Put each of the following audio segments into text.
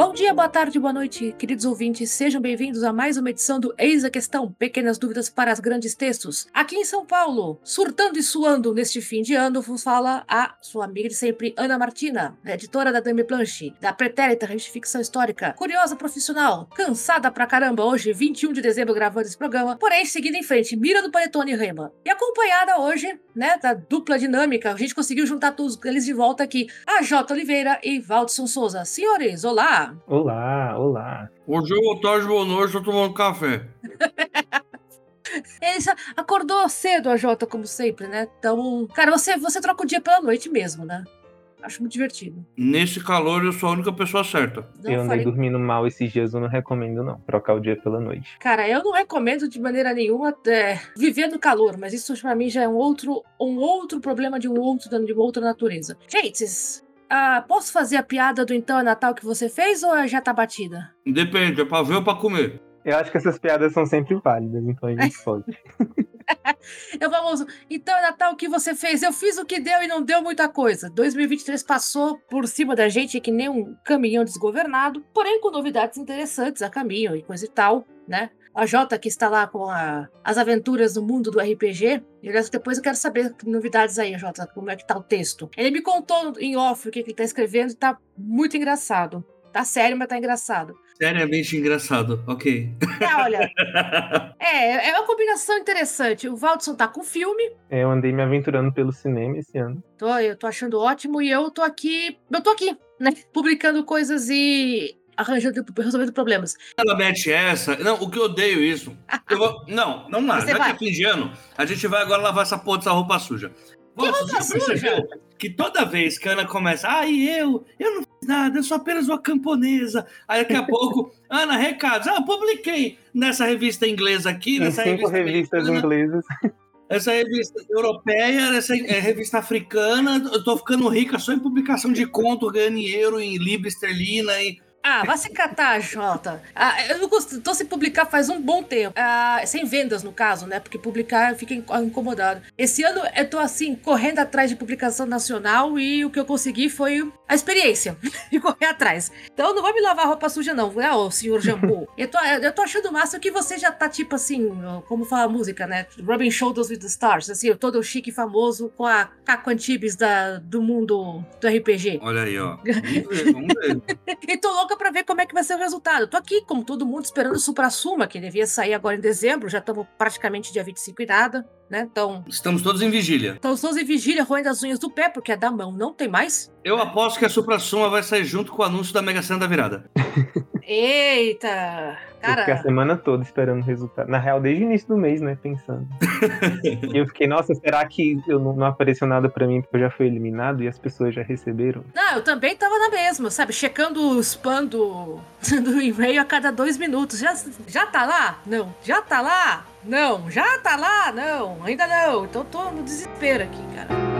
Bom dia, boa tarde, boa noite, queridos ouvintes. Sejam bem-vindos a mais uma edição do Eis a Questão, pequenas dúvidas para os grandes textos. Aqui em São Paulo, surtando e suando neste fim de ano, vos fala a sua amiga de sempre, Ana Martina, editora da Dame Planche, da Pretérita Revista Ficção Histórica, curiosa profissional, cansada pra caramba hoje, 21 de dezembro, gravando esse programa, porém, seguindo em frente, Mira do Panetone Rema. E acompanhada hoje, né, da dupla dinâmica, a gente conseguiu juntar todos eles de volta aqui, a J. Oliveira e Valdson Souza. Senhores, olá! Olá, olá. Hoje eu boa tarde, boa noite, tô tomando café. Ele acordou cedo, a Jota, como sempre, né? Então, cara, você, você troca o dia pela noite mesmo, né? Acho muito divertido. Nesse calor, eu sou a única pessoa certa. Não, eu andei falei... dormindo mal esses dias, eu não recomendo, não. Trocar o dia pela noite. Cara, eu não recomendo de maneira nenhuma é, viver no calor, mas isso pra mim já é um outro, um outro problema de um outro, de uma outra natureza. Gente, ah, posso fazer a piada do então é Natal que você fez ou já tá batida? Depende, é pra ver ou pra comer? Eu acho que essas piadas são sempre válidas, então a gente pode. eu famoso, então é Natal que você fez? Eu fiz o que deu e não deu muita coisa. 2023 passou por cima da gente que nem um caminhão desgovernado, porém com novidades interessantes a caminho e coisa e tal, né? A Jota, que está lá com a, as aventuras no mundo do RPG. E depois eu quero saber novidades aí, Jota, como é que tá o texto. Ele me contou em off o que, que ele tá escrevendo e tá muito engraçado. Tá sério, mas tá engraçado. Seriamente engraçado, ok. É, olha. é, é uma combinação interessante. O Valdson tá com filme. É, eu andei me aventurando pelo cinema esse ano. Tô, eu tô achando ótimo e eu tô aqui. Eu tô aqui, né? Publicando coisas e arranjando, resolvendo problemas. Ela mete essa. Não, o que eu odeio isso. Eu vou... Não, não nada. Já vai. que é fim de ano, a gente vai agora lavar essa porra dessa roupa suja. Que Nossa, roupa suja? Que toda vez que a Ana começa, ai, eu, eu não fiz nada, eu sou apenas uma camponesa. Aí daqui a pouco, Ana, recados. Ah, publiquei nessa revista inglesa aqui, nessa cinco revista revistas inglesas. Essa revista europeia, essa é revista africana, eu tô ficando rica só em publicação de conto, ganhando dinheiro em libra esterlina e ah, vai se catar, Jota. Ah, eu não tô sem publicar faz um bom tempo. Ah, sem vendas, no caso, né? Porque publicar fica incomodado. Esse ano eu tô assim, correndo atrás de publicação nacional e o que eu consegui foi a experiência de correr atrás. Então não vai me lavar roupa suja, não, né, ô senhor Jambu? eu, tô, eu tô achando massa que você já tá tipo assim, como fala a música, né? Rubbing Shoulders with the Stars, assim, todo chique e famoso com a Caco Antibes da, do mundo do RPG. Olha aí, ó. Vamos ver, vamos ver. e tô louco louca para ver como é que vai ser o resultado. Tô aqui, como todo mundo, esperando o Supra-Suma, que devia sair agora em dezembro, já estamos praticamente dia 25 e nada, né? Então. Estamos todos em vigília. Estamos todos em vigília, roendo as unhas do pé, porque a da mão não tem mais. Eu aposto que a Supra-Suma vai sair junto com o anúncio da Mega Sena da virada. Eita! Cara... Eu fiquei a semana toda esperando o resultado. Na real, desde o início do mês, né? Pensando. e eu fiquei, nossa, será que eu não, não apareceu nada para mim porque eu já fui eliminado e as pessoas já receberam? Não, eu também tava na mesma, sabe? Checando o spam do, do e-mail a cada dois minutos. Já, já tá lá? Não. Já tá lá? Não. Já tá lá? Não. Ainda não. Então tô no desespero aqui, cara.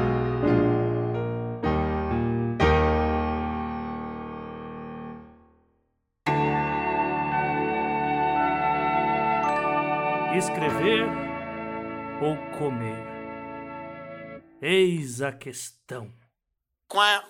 escrever ou comer? Eis a questão. Quá.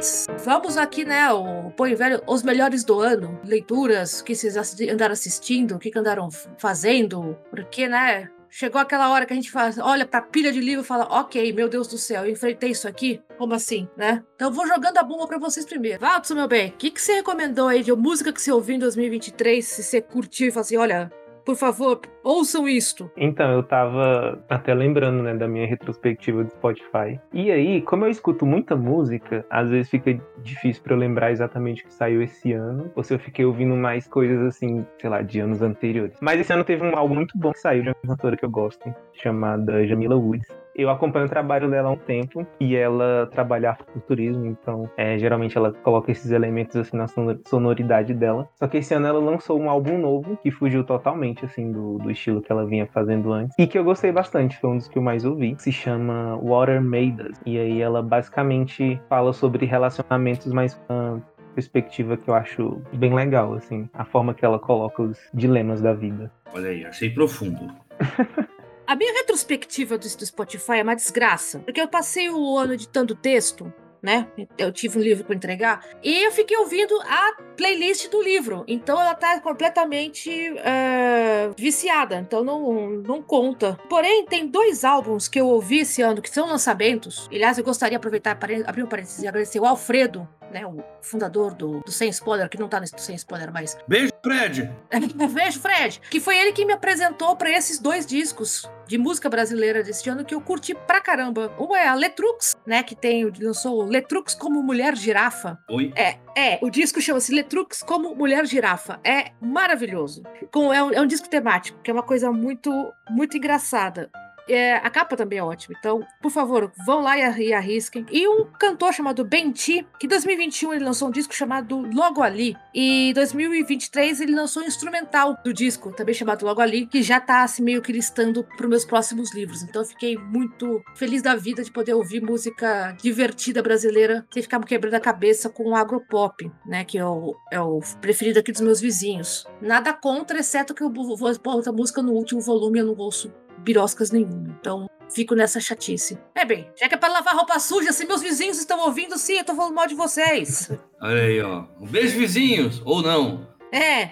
Gente, vamos aqui, né? O Põe Velho, os melhores do ano, leituras, o que vocês andaram assistindo, o que andaram fazendo, porque, né? Chegou aquela hora que a gente faz, olha pra pilha de livro e fala, ok, meu Deus do céu, eu enfrentei isso aqui? Como assim, né? Então vou jogando a bomba pra vocês primeiro. Valtson, meu bem, o que, que você recomendou aí de música que você ouviu em 2023? Se você curtiu e falou assim, olha, por favor, ouçam isto. Então, eu tava até lembrando, né, da minha retrospectiva do Spotify. E aí, como eu escuto muita música, às vezes fica difícil para eu lembrar exatamente o que saiu esse ano, ou se eu fiquei ouvindo mais coisas assim, sei lá, de anos anteriores. Mas esse ano teve um álbum muito bom que saiu de uma cantora que eu gosto, chamada Jamila Woods eu acompanho o trabalho dela há um tempo e ela trabalha futurismo, então é, geralmente ela coloca esses elementos assim na sonoridade dela. Só que esse ano ela lançou um álbum novo que fugiu totalmente assim do, do estilo que ela vinha fazendo antes e que eu gostei bastante, foi um dos que eu mais ouvi. Se chama Water Made Us e aí ela basicamente fala sobre relacionamentos mais uma perspectiva que eu acho bem legal, assim, a forma que ela coloca os dilemas da vida. Olha aí, achei profundo. A minha retrospectiva do, do Spotify é uma desgraça, porque eu passei o ano editando texto né? Eu tive um livro para entregar e eu fiquei ouvindo a playlist do livro. Então ela tá completamente uh, viciada. Então não, não conta. Porém, tem dois álbuns que eu ouvi esse ano que são lançamentos. Aliás, eu gostaria de aproveitar para abrir um parênteses e agradecer o Alfredo né, o fundador do, do Sem Spoiler, que não tá nesse Sem Spoiler mais. Beijo, Fred! Beijo, Fred! Que foi ele que me apresentou para esses dois discos de música brasileira deste ano que eu curti pra caramba. Uma é a Letrux, né, que tem, lançou Letrux como Mulher Girafa. Oi? É, é, o disco chama-se Letrux como Mulher Girafa. É maravilhoso. Com, é, um, é um disco temático, que é uma coisa muito, muito engraçada. É, a capa também é ótima. Então, por favor, vão lá e, arrisquem. E um cantor chamado Benti, que em 2021 ele lançou um disco chamado Logo Ali. E em 2023 ele lançou um instrumental do disco, também chamado Logo Ali, que já tá assim, meio que listando para meus próximos livros. Então, eu fiquei muito feliz da vida de poder ouvir música divertida brasileira sem ficar me quebrando a cabeça com o agropop, né? Que é o, é o preferido aqui dos meus vizinhos. Nada contra, exceto que eu vou pôr outra música no último volume eu não ouço biroscas nenhuma. Então, fico nessa chatice. É bem, já que é pra lavar roupa suja, se meus vizinhos estão ouvindo, sim, eu tô falando mal de vocês. Olha aí, ó. Um beijo, vizinhos, ou não. É,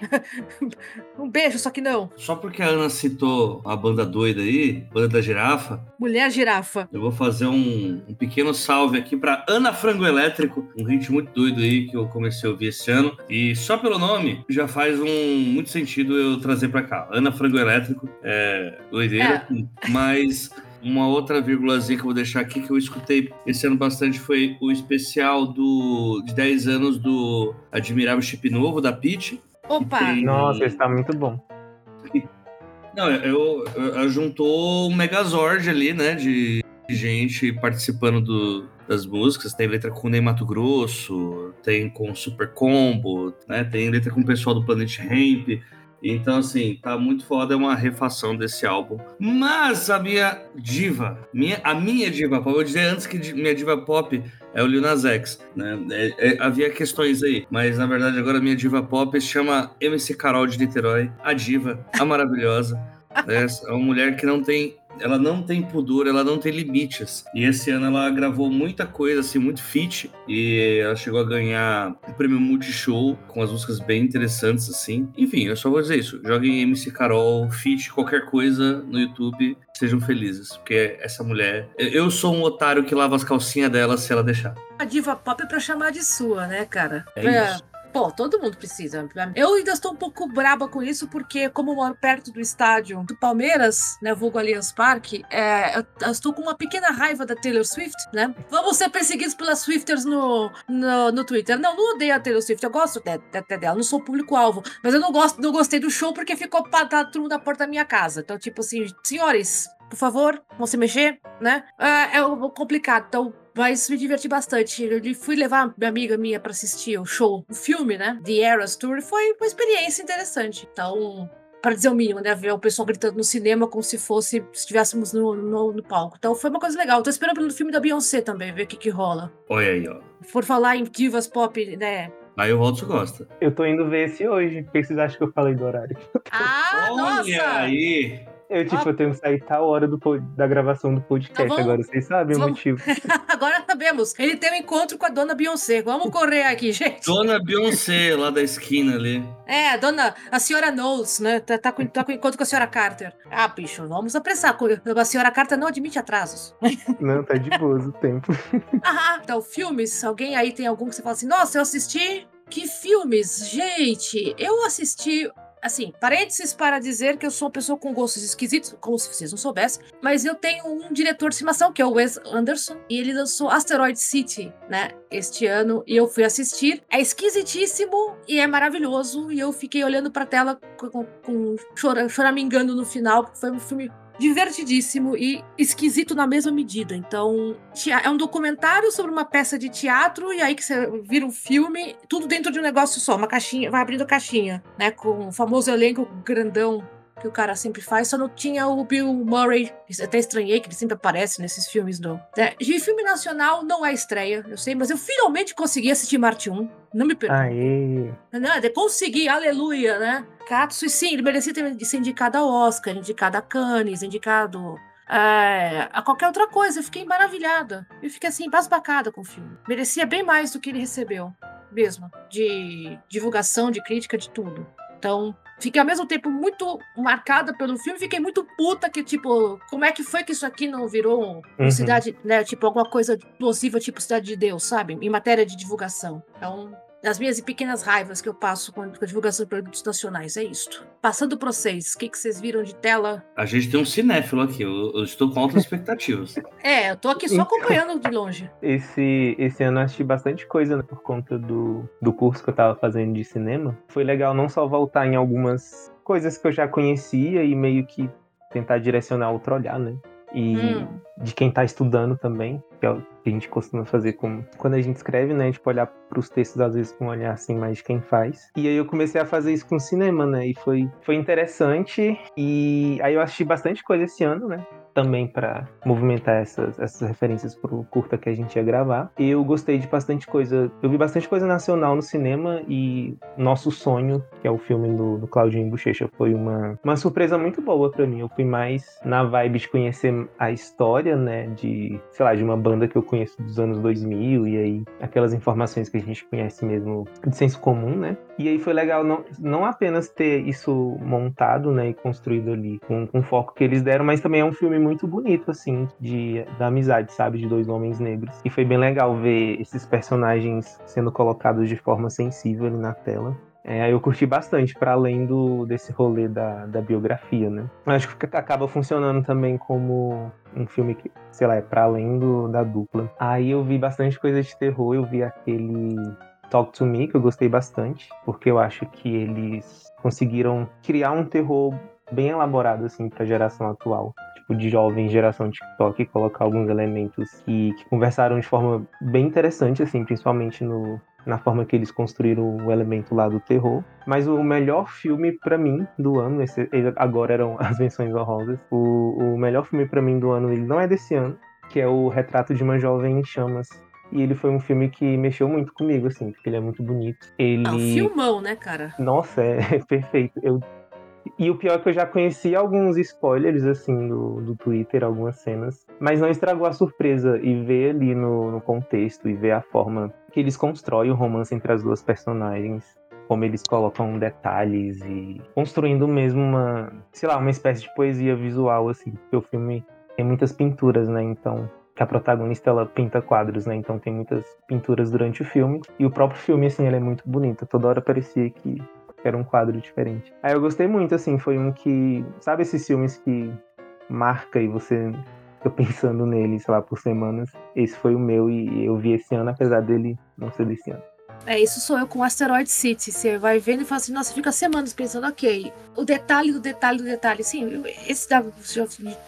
um beijo, só que não. Só porque a Ana citou a banda doida aí, banda da girafa. Mulher girafa. Eu vou fazer um, um pequeno salve aqui para Ana Frango Elétrico, um hit muito doido aí que eu comecei a ouvir esse ano. E só pelo nome já faz um muito sentido eu trazer para cá. Ana Frango Elétrico, é doideira, é. mas. Uma outra vírgulazinha que eu vou deixar aqui que eu escutei esse ano bastante foi o especial do de 10 anos do Admirável Chip Novo da Peach. Opa! Nossa, esse tá muito bom. Não, eu, eu, eu juntou um Megazord ali, né? De gente participando do, das músicas. Tem letra com Ney Mato Grosso, tem com Super Combo, né? Tem letra com o pessoal do Planet Ramp. Então, assim, tá muito foda, é uma refação desse álbum. Mas a minha diva, minha, a minha diva pop, eu vou dizer antes que minha diva pop é o Lil Nas X, né? É, é, havia questões aí, mas na verdade agora a minha diva pop se chama MC Carol de Niterói, a diva, a maravilhosa. é uma mulher que não tem ela não tem pudor, ela não tem limites. E esse ano ela gravou muita coisa, assim, muito fit. E ela chegou a ganhar o prêmio Multishow com as músicas bem interessantes, assim. Enfim, eu só vou dizer isso. Joguem MC Carol, fit, qualquer coisa no YouTube. Sejam felizes, porque essa mulher. Eu sou um otário que lava as calcinhas dela se ela deixar. A diva pop é pra chamar de sua, né, cara? É, é. isso. Pô, todo mundo precisa. Eu ainda estou um pouco braba com isso, porque como eu moro perto do estádio do Palmeiras, né, vulgo Allianz Parque, é, eu, eu, estou com uma pequena raiva da Taylor Swift, né? Vamos ser perseguidos pelas Swifters no, no, no Twitter. Não, não odeio a Taylor Swift, eu gosto até dela, não sou público-alvo, mas eu não, gosto, não gostei do show porque ficou turma da porta da minha casa. Então, tipo assim, senhores, por favor, vão se mexer, né? É, é complicado. Então, mas me diverti bastante. Eu fui levar minha amiga minha para assistir o show, o filme, né? The Eras Tour. Foi uma experiência interessante. Então, para dizer o mínimo, né? Ver o pessoal gritando no cinema como se fosse se estivéssemos no, no, no, palco. Então foi uma coisa legal. Tô esperando pelo filme da Beyoncé também, ver o que, que rola. Olha aí, ó. Por falar em divas pop, né? Aí o Walter gosta. Eu tô indo ver esse hoje. Por que vocês acham que eu falei do horário? Ah, Olha nossa! aí! Eu, tipo, ah. eu tenho que sair tal hora do, da gravação do podcast. Então, vamos, agora vocês sabem vamos... o motivo. agora sabemos. Ele tem um encontro com a dona Beyoncé. Vamos correr aqui, gente. Dona Beyoncé, lá da esquina ali. É, a dona, a senhora Knowles, né? Tá, tá, com, tá com encontro com a senhora Carter. Ah, bicho, vamos apressar. A senhora Carter não admite atrasos. Não, tá de boa o tempo. ah, então, filmes. Alguém aí tem algum que você fala assim, nossa, eu assisti que filmes? Gente, eu assisti assim, parênteses para dizer que eu sou uma pessoa com gostos esquisitos, como se vocês não soubessem, mas eu tenho um diretor de estimação, que é o Wes Anderson, e ele lançou Asteroid City, né, este ano, e eu fui assistir. É esquisitíssimo e é maravilhoso, e eu fiquei olhando pra tela com, com, com choramingando no final, porque foi um filme divertidíssimo e esquisito na mesma medida. Então, é um documentário sobre uma peça de teatro e aí que você vira um filme, tudo dentro de um negócio só, uma caixinha, vai abrindo a caixinha, né, com o famoso elenco grandão que o cara sempre faz, só não tinha o Bill Murray. Até estranhei que ele sempre aparece nesses filmes do. Né? De filme nacional não é estreia, eu sei, mas eu finalmente consegui assistir Marte 1. Não me pergunte. Aê! Não, consegui, aleluia, né? Katsu, e sim, ele merecia ter, ser indicado ao Oscar, indicado a Cannes, indicado é, a qualquer outra coisa. Eu fiquei maravilhada. Eu fiquei assim, basbacada com o filme. Merecia bem mais do que ele recebeu, mesmo. De divulgação, de crítica, de tudo. Então, fiquei ao mesmo tempo muito marcada pelo filme, fiquei muito puta que, tipo, como é que foi que isso aqui não virou uma Uhum. cidade, né? Tipo, alguma coisa explosiva, tipo Cidade de Deus, sabe? Em matéria de divulgação. Então, as minhas pequenas raivas que eu passo com a divulgação de produtos nacionais, é isto. Passando pra vocês, o que, que vocês viram de tela? A gente tem um cinéfilo aqui, eu, eu estou com altas expectativas. É, eu tô aqui só acompanhando de longe. Esse, esse ano eu assisti bastante coisa né, por conta do, do curso que eu tava fazendo de cinema. Foi legal não só voltar em algumas coisas que eu já conhecia e meio que tentar direcionar outro olhar, né? E Hum. de quem tá estudando também, que é o que a gente costuma fazer com, quando a gente escreve, né? Tipo, olhar pros textos às vezes com um olhar assim mais de quem faz. E aí eu comecei a fazer isso com cinema, né? E foi, foi interessante. E aí eu assisti bastante coisa esse ano, né? Também para movimentar essas, essas referências pro curta que a gente ia gravar. Eu gostei de bastante coisa. Eu vi bastante coisa nacional no cinema e Nosso Sonho, que é o filme do, do Claudinho Bochecha, foi uma, uma surpresa muito boa para mim. Eu fui mais na vibe de conhecer a história, né, de, sei lá, de uma banda que eu conheço dos anos 2000 e aí aquelas informações que a gente conhece mesmo de senso comum, né? E aí foi legal não, não apenas ter isso montado, né, e construído ali com, com o foco que eles deram, mas também é um filme muito bonito, assim, de, da amizade, sabe, de dois homens negros. E foi bem legal ver esses personagens sendo colocados de forma sensível ali na tela. É, eu curti bastante, para além do, desse rolê da, da biografia, né? Acho que acaba funcionando também como um filme que, sei lá, é para além do, da dupla. Aí eu vi bastante coisa de terror, eu vi aquele Talk to Me, que eu gostei bastante, porque eu acho que eles conseguiram criar um terror bem elaborado, assim, pra geração atual. Tipo, de jovem geração TikTok, e colocar alguns elementos que, que conversaram de forma bem interessante, assim, principalmente no, na forma que eles construíram o elemento lá do terror. Mas o melhor filme pra mim do ano, esse, agora eram as menções honrosas, o, o melhor filme pra mim do ano, ele não é desse ano, que é o Retrato de uma Jovem em Chamas, e ele foi um filme que mexeu muito comigo, assim, porque ele é muito bonito. Ele. É um filmão, né, cara? Nossa, é, perfeito. Eu... E o pior é que eu já conheci alguns spoilers, assim, do, do Twitter, algumas cenas. Mas não estragou a surpresa. E ver ali no, no contexto e ver a forma que eles constroem o romance entre as duas personagens. Como eles colocam detalhes e construindo mesmo uma, sei lá, uma espécie de poesia visual, assim. Porque o filme tem muitas pinturas, né? Então que a protagonista ela pinta quadros, né? Então tem muitas pinturas durante o filme. E o próprio filme, assim, ele é muito bonito. Toda hora parecia que era um quadro diferente. Aí eu gostei muito, assim, foi um que. Sabe esses filmes que marca e você fica pensando nele, sei lá, por semanas? Esse foi o meu e eu vi esse ano, apesar dele não ser desse ano. É, isso sou eu com Asteroid City. Você vai vendo e fala assim, nossa, fica semanas pensando, ok, o detalhe do detalhe do detalhe. Sim, esse da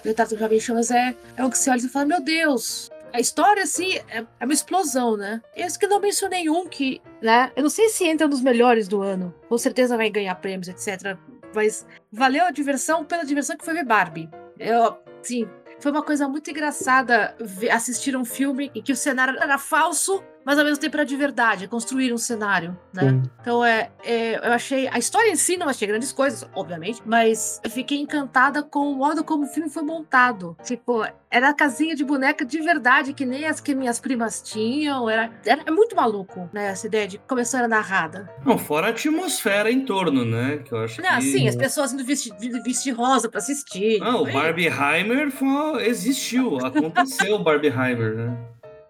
detalhe do Jovem Chamas é, é o que você olha e fala, meu Deus, a história, assim, é, é uma explosão, né? Esse que não mencionei um que, né? Eu não sei se entra nos melhores do ano. Com certeza vai ganhar prêmios, etc. Mas valeu a diversão pela diversão que foi ver Barbie. Eu, sim, foi uma coisa muito engraçada assistir um filme em que o cenário era falso, mas ao mesmo tempo era de verdade, construir um cenário, né? Sim. Então é, é, eu achei a história em si não achei grandes coisas, obviamente, mas eu fiquei encantada com o modo como o filme foi montado. Tipo, era a casinha de boneca de verdade, que nem as que minhas primas tinham. Era, era é muito maluco, né? Essa ideia de começar era narrada. Não, fora a atmosfera em torno, né? Que eu acho Não, que... sim, as pessoas indo vestir, vestir rosa pra assistir. Não, o Foi- Barbieheimer foi... existiu, aconteceu o Barbieheimer, né?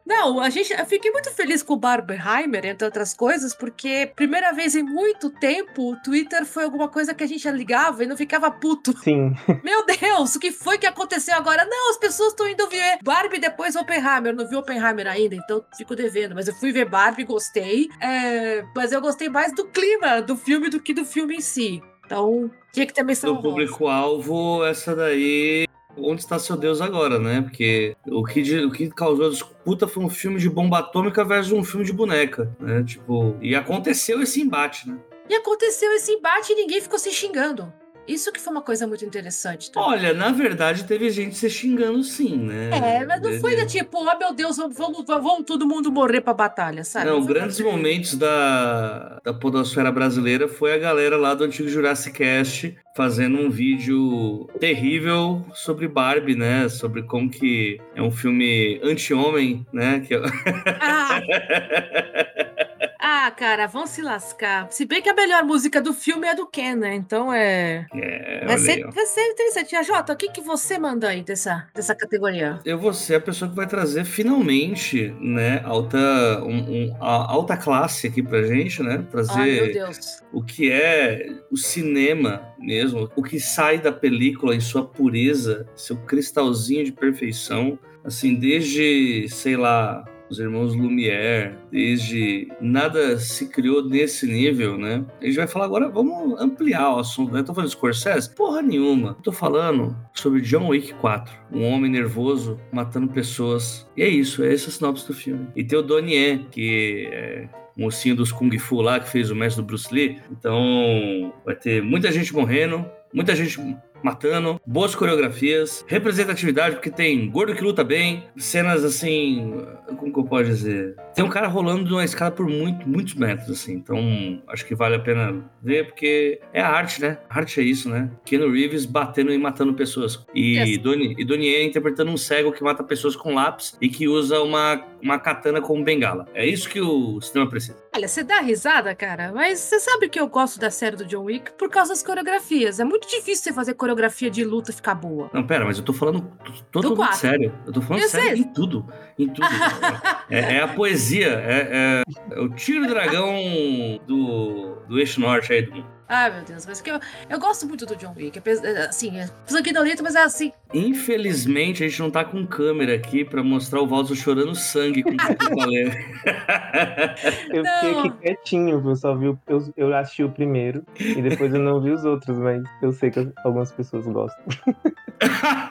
Não, a gente, eu fiquei muito feliz com o Barbenheimer, entre outras coisas, porque primeira vez em muito tempo o Twitter foi alguma coisa que a gente ligava e não ficava puto. Sim, Meu Deus, o que foi que aconteceu agora? Não, as pessoas estão indo ver Barbie depois Oppenheimer. Eu não vi Oppenheimer ainda, então fico devendo. Mas eu fui ver Barbie, gostei. É, mas eu gostei mais do clima do filme do que do filme em si. Então, tinha que ter menção Do público-alvo, essa daí. Onde está seu Deus agora, né? Porque o que, o que causou a disputa foi um filme de bomba atômica versus um filme de boneca, né? Tipo, e aconteceu esse embate, né? E aconteceu esse embate e ninguém ficou se xingando. Isso que foi uma coisa muito interessante. também. Olha, na verdade, teve gente se xingando sim, né? É, mas não foi da tipo, oh meu Deus, vamos, vamos, vamos todo mundo morrer pra batalha, sabe? Não, foi grandes uma- momentos da, da podosfera brasileira foi a galera lá do antigo Jurassic Cast fazendo um vídeo terrível sobre Barbie, né? Sobre como que é um filme anti-homem, né? Que Ah, ah, cara, vão se lascar. Se bem que a melhor música do filme é do Ken, né? Então é. É, Vai ser, aí, vai ser interessante. A Jota, o que, que você manda aí dessa, dessa categoria? Eu vou ser a pessoa que vai trazer finalmente, né, alta, um- um- alta classe aqui pra gente, né? Ai, meu Trazer Deus. o que é o cinema mesmo, o que sai da película em sua pureza, seu cristalzinho de perfeição, assim, desde, sei lá, os irmãos Lumière, desde nada se criou nesse nível, né? A gente vai falar agora, vamos ampliar o assunto, né? Tô falando de Scorsese? Porra nenhuma. Tô falando sobre John Wick 4, um homem nervoso matando pessoas. E é isso, é essa a sinopse do filme. E tem o Donnie Yen, que é mocinho dos Kung Fu lá, que fez o mestre do Bruce Lee. Então, vai ter muita gente morrendo, muita gente matando, boas coreografias, representatividade, porque tem gordo que luta bem, cenas assim, como que eu posso dizer? Tem um cara rolando de uma escada por muito, muitos metros, assim, então acho que vale a pena ver, porque é a arte, né? A arte é isso, né? Keanu Reeves batendo e matando pessoas. E Yes. Donnie, e Donnie interpretando um cego que mata pessoas com lápis e que usa uma, uma katana como bengala. É isso que o cinema precisa. Olha, você dá risada, cara, mas você sabe que eu gosto da série do John Wick por causa das coreografias. É muito difícil você fazer coreografia de luta ficar boa. Não, pera, mas eu tô falando t- totalmente quatro. sério. Eu tô falando Eu sério sei. em tudo. Em tudo. é, é a poesia. É, é- é o tiro dragão do, do eixo norte aí do mundo. Ai, meu Deus, mas que eu, eu gosto muito do John Wick. é, Assim, é sanguinolento, mas é assim. Infelizmente, a gente não tá com câmera aqui pra mostrar o Valso chorando sangue com o. Eu Não. fiquei aqui quietinho, viu? Só vi o, eu, eu assisti o primeiro e depois eu não vi os outros, mas eu sei que algumas pessoas gostam.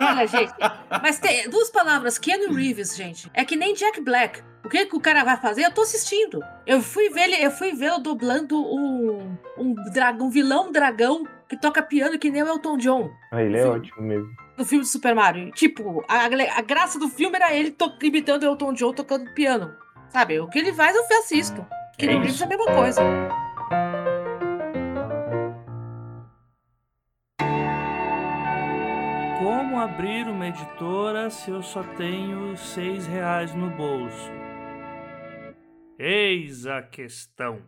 Olha, gente, mas tem duas palavras, Keanu Reeves, gente. É que nem Jack Black. O que, que o cara vai fazer? Eu tô assistindo. Eu fui ver ele, eu fui vê-lo dublando um, um dragão, um vilão dragão que toca piano que nem o Elton John. Ah, ele é Sim. ótimo mesmo. no filme do Super Mario. Tipo, a, a graça do filme era ele to- imitando o Elton John tocando piano. Sabe? O que ele faz, eu assisto. Que É no isso. é a mesma coisa. Como abrir uma editora se eu só tenho seis reais no bolso? Eis a questão.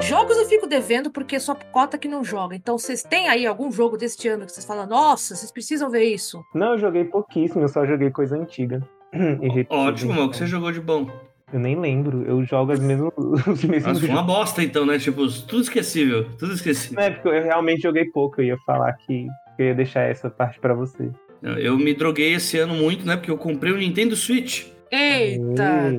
Jogos eu fico devendo porque só cota que não joga. Então, vocês têm aí algum jogo deste ano que vocês falam, nossa, vocês precisam ver isso? Não, eu joguei pouquíssimo, eu só joguei coisa antiga. E Ótimo, mal, que você jogou de bom. Eu nem lembro, eu jogo as mesmas, os mesmos Nossa, foi uma jogos. bosta então, né? Tipo, tudo esquecível. Tudo esquecível. É, porque eu realmente joguei pouco, eu ia falar que eu ia deixar essa parte pra você. Eu me droguei esse ano muito, né? Porque eu comprei o Nintendo Switch. Eita!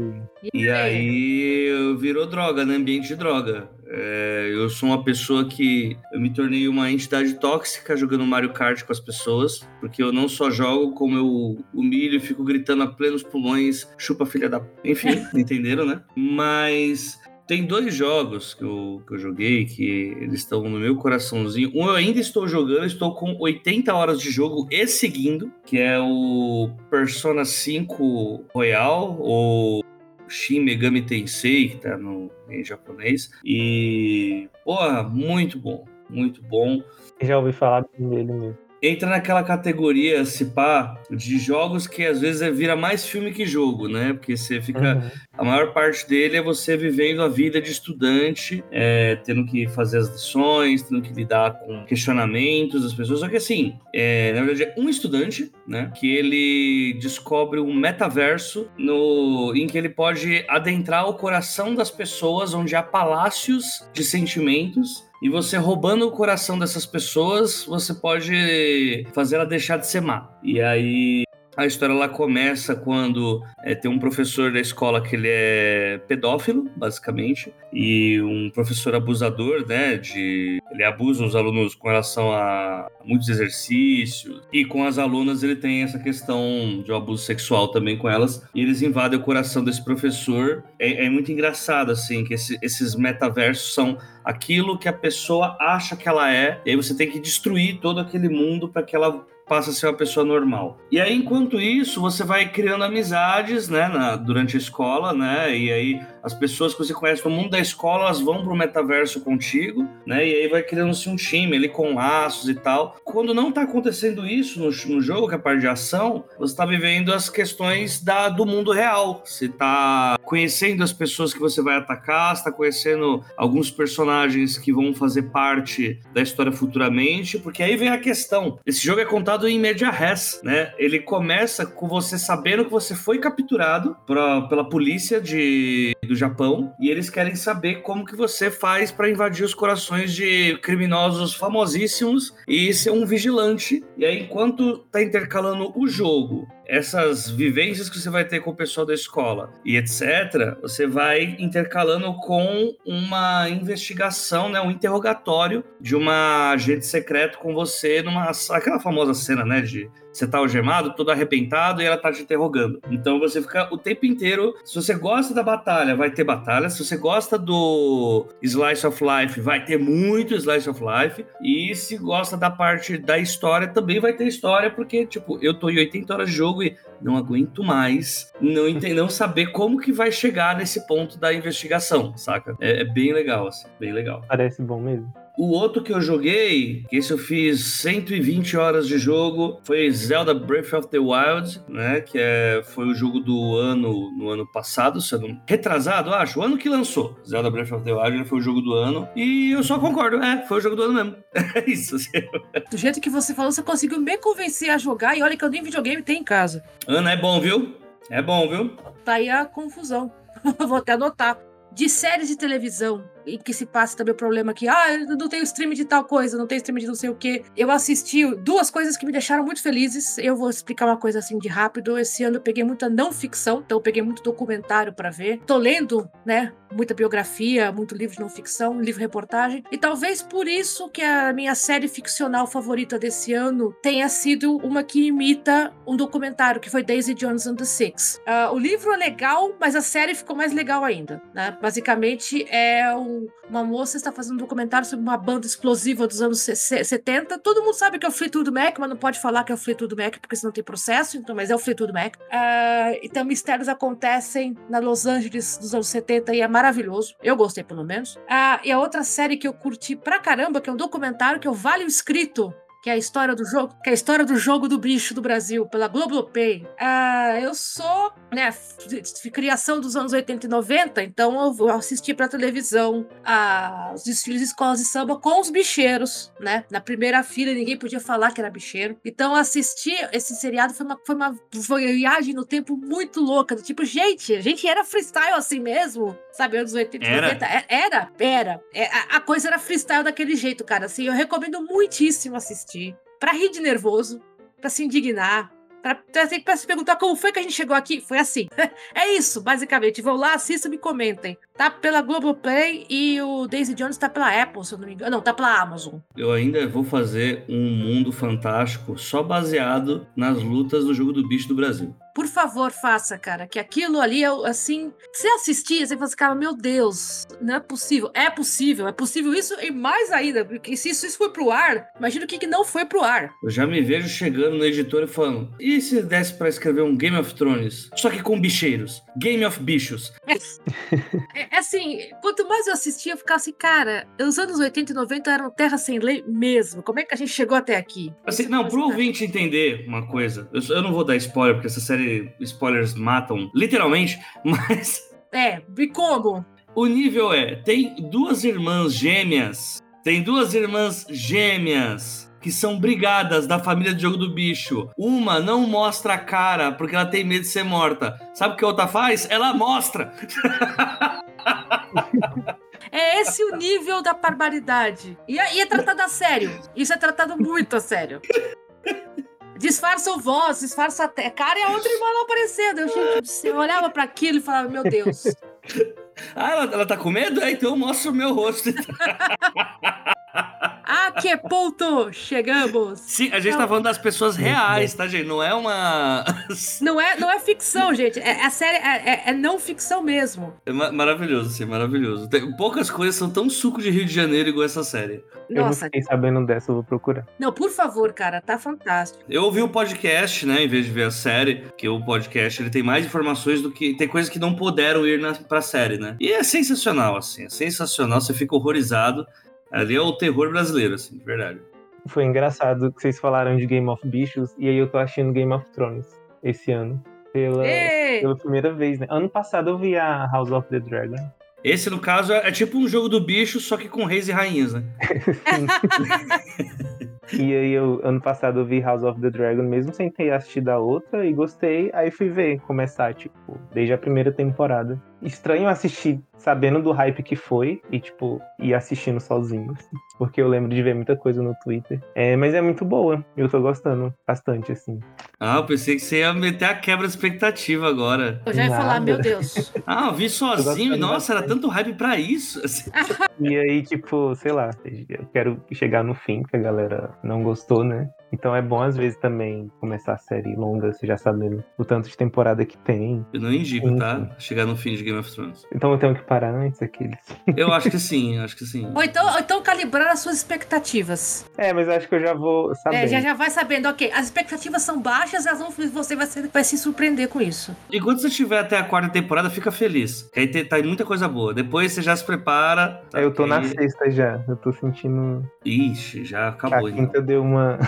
Ei, E aí eu virou droga, né? Ambiente de droga. É, eu sou uma pessoa que eu me tornei uma entidade tóxica jogando Mario Kart com as pessoas, porque eu não só jogo, como eu humilho e fico gritando a plenos pulmões, chupa filha da. Enfim, entenderam, né? Mas tem dois jogos que eu, que eu joguei que eles estão no meu coraçãozinho. Um eu ainda estou jogando, estou com 80 horas de jogo e seguindo, que é o Persona 5 Royal, ou Shin Megami Tensei, que tá no, em japonês. E, porra, muito bom, muito bom. Já ouvi falar dele mesmo. Entra naquela categoria, se pá, de jogos que às vezes é- vira mais filme que jogo, né? Porque você fica. Uhum. A maior parte dele é você vivendo a vida de estudante, é, tendo que fazer as lições, tendo que lidar com questionamentos das pessoas. Só que assim, é, na verdade, é um estudante, né? Que ele descobre um metaverso no, em que ele pode adentrar o coração das pessoas, onde há palácios de sentimentos. E você roubando o coração dessas pessoas, você pode fazer ela deixar de ser má. E aí A história lá começa quando é, tem um professor da escola que ele é pedófilo, basicamente, e um professor abusador, né? De ele abusa os alunos com relação a muitos exercícios e com as alunas ele tem essa questão de um abuso sexual também com elas e eles invadem o coração desse professor. É, é muito engraçado assim que esse, esses metaversos são aquilo que a pessoa acha que ela é, e aí você tem que destruir todo aquele mundo para que ela passa a ser uma pessoa normal. E aí, enquanto isso, você vai criando amizades, né, na, durante a escola, né, e aí as pessoas que você conhece no mundo da escola, elas vão pro metaverso contigo, né, e aí vai criando-se um time ali com laços e tal. Quando não tá acontecendo isso no, no jogo, que é a parte de ação, você tá vivendo as questões da, do mundo real. Você tá conhecendo as pessoas que você vai atacar, você tá conhecendo alguns personagens que vão fazer parte da história futuramente, porque aí vem a questão. Esse jogo é contado em media res, né? Ele começa com você sabendo que você foi capturado pra, pela polícia de, do Japão e eles querem saber como que você faz para invadir os corações de criminosos famosíssimos e ser um vigilante. E aí, enquanto tá intercalando o jogo essas vivências que você vai ter com o pessoal da escola e etc., você vai intercalando com uma investigação, né, um interrogatório de uma agente secreto com você numa aquela famosa cena, né, de você tá algemado, todo arrebentado e ela tá te interrogando. Então você fica o tempo inteiro. Se você gosta da batalha, vai ter batalha. Se você gosta do Slice of Life, vai ter muito Slice of Life. E se gosta da parte da história, também vai ter história, porque, tipo, eu tô em 80 horas de jogo e não aguento mais não, entender, não saber como que vai chegar nesse ponto da investigação, saca? É, é bem legal, assim, bem legal. Parece bom mesmo. O outro que eu joguei, que esse eu fiz 120 horas de jogo, foi Zelda Breath of the Wild, né? Que é, foi o jogo do ano, no ano passado, sendo retrasado, acho, o ano que lançou. Zelda Breath of the Wild foi o jogo do ano. E eu só concordo, é, foi o jogo do ano mesmo. É isso. Assim. Do jeito que você falou, você conseguiu me convencer a jogar e olha que eu nem videogame tem em casa. Ana, é bom, viu? É bom, viu? Tá aí a confusão. Vou até anotar. De séries de televisão, em que se passa também o problema que, ah, eu não tenho stream de tal coisa, não tenho stream de não sei o que. Eu assisti duas coisas que me deixaram muito felizes. Eu vou explicar uma coisa assim de rápido. Esse ano eu peguei muita não ficção, então eu peguei muito documentário para ver. Tô lendo, né, muita biografia, muito livro de não ficção, livro reportagem. E talvez por isso que a minha série ficcional favorita desse ano tenha sido uma que imita um documentário que foi Daisy Jones and the Six. Uh, o livro é legal, mas a série ficou mais legal ainda, né? Basicamente é uma moça está fazendo um documentário sobre uma banda explosiva dos anos 70. Todo mundo sabe que é o Fleetwood Mac, mas não pode falar que é o Fleetwood Mac porque senão tem processo, então, mas é o Fleetwood Mac. Uh, então, mistérios acontecem na Los Angeles dos anos 70 e é maravilhoso. Eu gostei, pelo menos. Uh, e a outra série que eu curti pra caramba, que é um documentário que o Vale o Escrito, que é a história do jogo, que é a história do jogo do bicho do Brasil, pela Globopay. Ah, eu sou, né, criação dos anos 80 e 90, então eu assisti pra televisão ah, os desfiles de escolas de samba com os bicheiros, né? Na primeira fila ninguém podia falar que era bicheiro. Então assistir esse seriado foi uma, foi uma, viagem no tempo muito louca, do tipo, gente, a gente era freestyle assim mesmo, sabe, anos 80 e 90. Era, era. era. É, a, a coisa era freestyle daquele jeito, cara. Assim, eu recomendo muitíssimo assistir assistir, para rir de nervoso, para se indignar, para se perguntar como foi que a gente chegou aqui. Foi assim. é isso, basicamente. Vão lá, assistam e me comentem. Tá pela Globoplay e o Daisy Jones tá pela Apple, se eu não me engano. Não, tá pela Amazon. Eu ainda vou fazer um mundo fantástico só baseado nas lutas do jogo do bicho do Brasil. Por favor, faça, cara. Que aquilo ali, é assim. Você assistia, você fala assim, cara, meu Deus, não é possível. É possível, é possível isso e mais ainda. Porque se isso, isso foi pro ar, imagina o que, que não foi pro ar. Eu já me vejo chegando no editor e falando: e se desse pra escrever um Game of Thrones? Só que com bicheiros. Game of Bichos. É, é, é assim, quanto mais eu assistia, eu ficava assim, cara, os anos 80 e 90 eram terra sem lei mesmo. Como é que a gente chegou até aqui? Assim, não, pro ouvinte entender uma coisa, eu, eu não vou dar spoiler, porque essa série série spoilers matam, literalmente, mas. É, e como? O nível é: tem duas irmãs gêmeas. Tem duas irmãs gêmeas que são brigadas da família de jogo do bicho. Uma não mostra a cara porque ela tem medo de ser morta. Sabe o que a outra faz? Ela mostra. É esse o nível da barbaridade. E, e é tratado a sério. Isso é tratado muito a sério. disfarça o voz, disfarça até cara e a outra irmã não aparecendo. Eu, gente, eu olhava para aquilo e falava, meu Deus. ah, ela, ela tá com medo? É, então eu mostro o meu rosto. A que ponto chegamos? Sim, a gente não. tá falando das pessoas reais, tá, gente? Não é uma. não, é, não é ficção, gente. É, a série é, é, é não ficção mesmo. É ma maravilhoso, sim, maravilhoso. Tem, poucas coisas são tão suco de Rio de Janeiro igual essa série. Nossa. Eu não fiquei sabendo dessa, eu vou procurar. Não, por favor, cara, tá fantástico. Eu ouvi o podcast, né, em vez de ver a série, que o podcast ele tem mais informações do que. Tem coisas que não puderam ir na, pra série, né? E é sensacional, assim, é sensacional, você fica horrorizado. Ali é o terror brasileiro, assim, de verdade. Foi engraçado que vocês falaram de Game of Bichos e aí eu tô assistindo Game of Thrones esse ano. Pela, pela primeira vez, né? Ano passado eu vi a House of the Dragon. Esse, no caso, é tipo um jogo do bicho, só que com reis e rainhas, né? e aí, eu, ano passado, eu vi House of the Dragon, mesmo sem ter assistido a outra, e gostei. Aí fui ver, começar, tipo, desde a primeira temporada estranho assistir sabendo do hype que foi e, tipo, ir assistindo sozinho. Assim, porque eu lembro de ver muita coisa no Twitter. É, mas é muito boa. Eu tô gostando bastante, assim. Ah, eu pensei que você ia meter a quebra de expectativa agora. Eu já ia Nada. falar, meu Deus. ah, eu vi sozinho. Nossa, era tanto hype pra isso. e aí, tipo, sei lá, eu quero chegar no fim, que a galera não gostou, né? Então é bom às vezes também começar a série longa, você já sabendo o tanto de temporada que tem. Eu não indico, tá? Chegar no fim de Game of Thrones. Então eu tenho que parar antes aqueles. Eu acho que sim, acho que sim. Ou então, ou então calibrar as suas expectativas. É, mas acho que eu já vou sabendo. É, já, já vai sabendo, ok, as expectativas são baixas, elas vão, você vai, ser, vai se surpreender com isso. Enquanto você estiver até a quarta temporada, fica feliz. Que aí tem, tá muita coisa boa. Depois você já se prepara. Tá eu tô na sexta já. Eu tô sentindo. Ixi, já acabou. A quinta deu uma.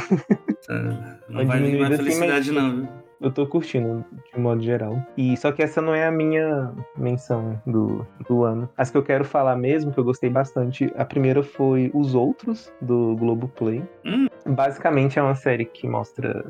Tá. Não vai vir mais felicidade, assim, não, viu? Eu tô curtindo, de modo geral. E só que essa não é a minha menção do, do ano. As que eu quero falar mesmo, que eu gostei bastante, a primeira foi Os Outros, do Globoplay. Hum. Basicamente é uma série que mostra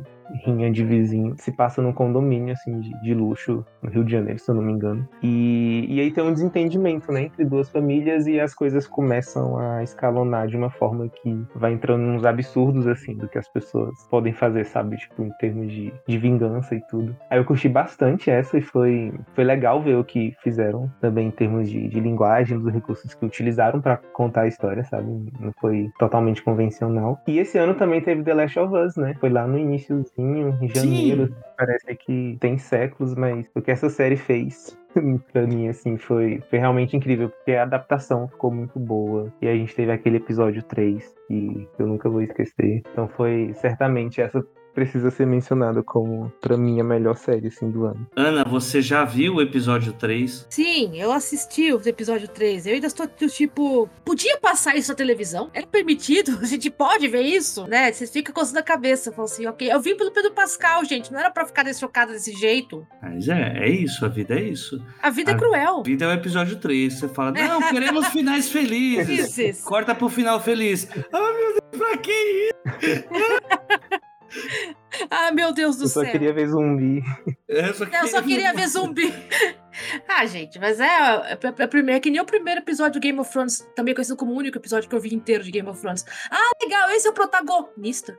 rinha de vizinho. Se passa num condomínio, assim, de, de, luxo, no Rio de Janeiro, se eu não me engano. E, e aí tem um desentendimento, né, entre duas famílias e as coisas começam a escalonar de uma forma que vai entrando nos absurdos, assim, do que as pessoas podem fazer, sabe? Tipo, em termos de, de vingança e tudo. Aí eu curti bastante essa e foi, foi legal ver o que fizeram também em termos de, de linguagem, dos recursos que utilizaram para contar a história, sabe? Não foi totalmente convencional. E esse ano também teve The Last of Us, né? Foi lá no início em janeiro. Sim. Parece que tem séculos, mas o que essa série fez pra mim, assim, foi, foi realmente incrível, porque a adaptação ficou muito boa. E a gente teve aquele episódio 3 que eu nunca vou esquecer. Então foi certamente essa precisa ser mencionada como, pra mim, a melhor série, assim, do ano. Ana, você já viu o episódio 3? Sim, eu assisti o episódio 3. Eu ainda estou, tipo, podia passar isso na televisão? Era permitido? A gente pode ver isso? Né? Você fica coçando a cabeça, fala assim, ok. Eu vim pelo Pedro Pascal, gente, não era pra ficar chocada desse jeito. Mas é, é isso, a vida é isso. A vida é a é cruel. A vida é o episódio 3. Você fala, não, queremos finais felizes. Corta pro final feliz. Ah, oh, meu Deus, pra que isso? ah, meu Deus do eu céu. Só queria ver zumbi. Eu só queria, eu só queria ver zumbi. ah, gente, mas é, é, é, primeiro, é que nem o primeiro episódio do Game of Thrones, também conhecido como o único episódio que eu vi inteiro de Game of Thrones. Ah, legal, esse é o protagonista.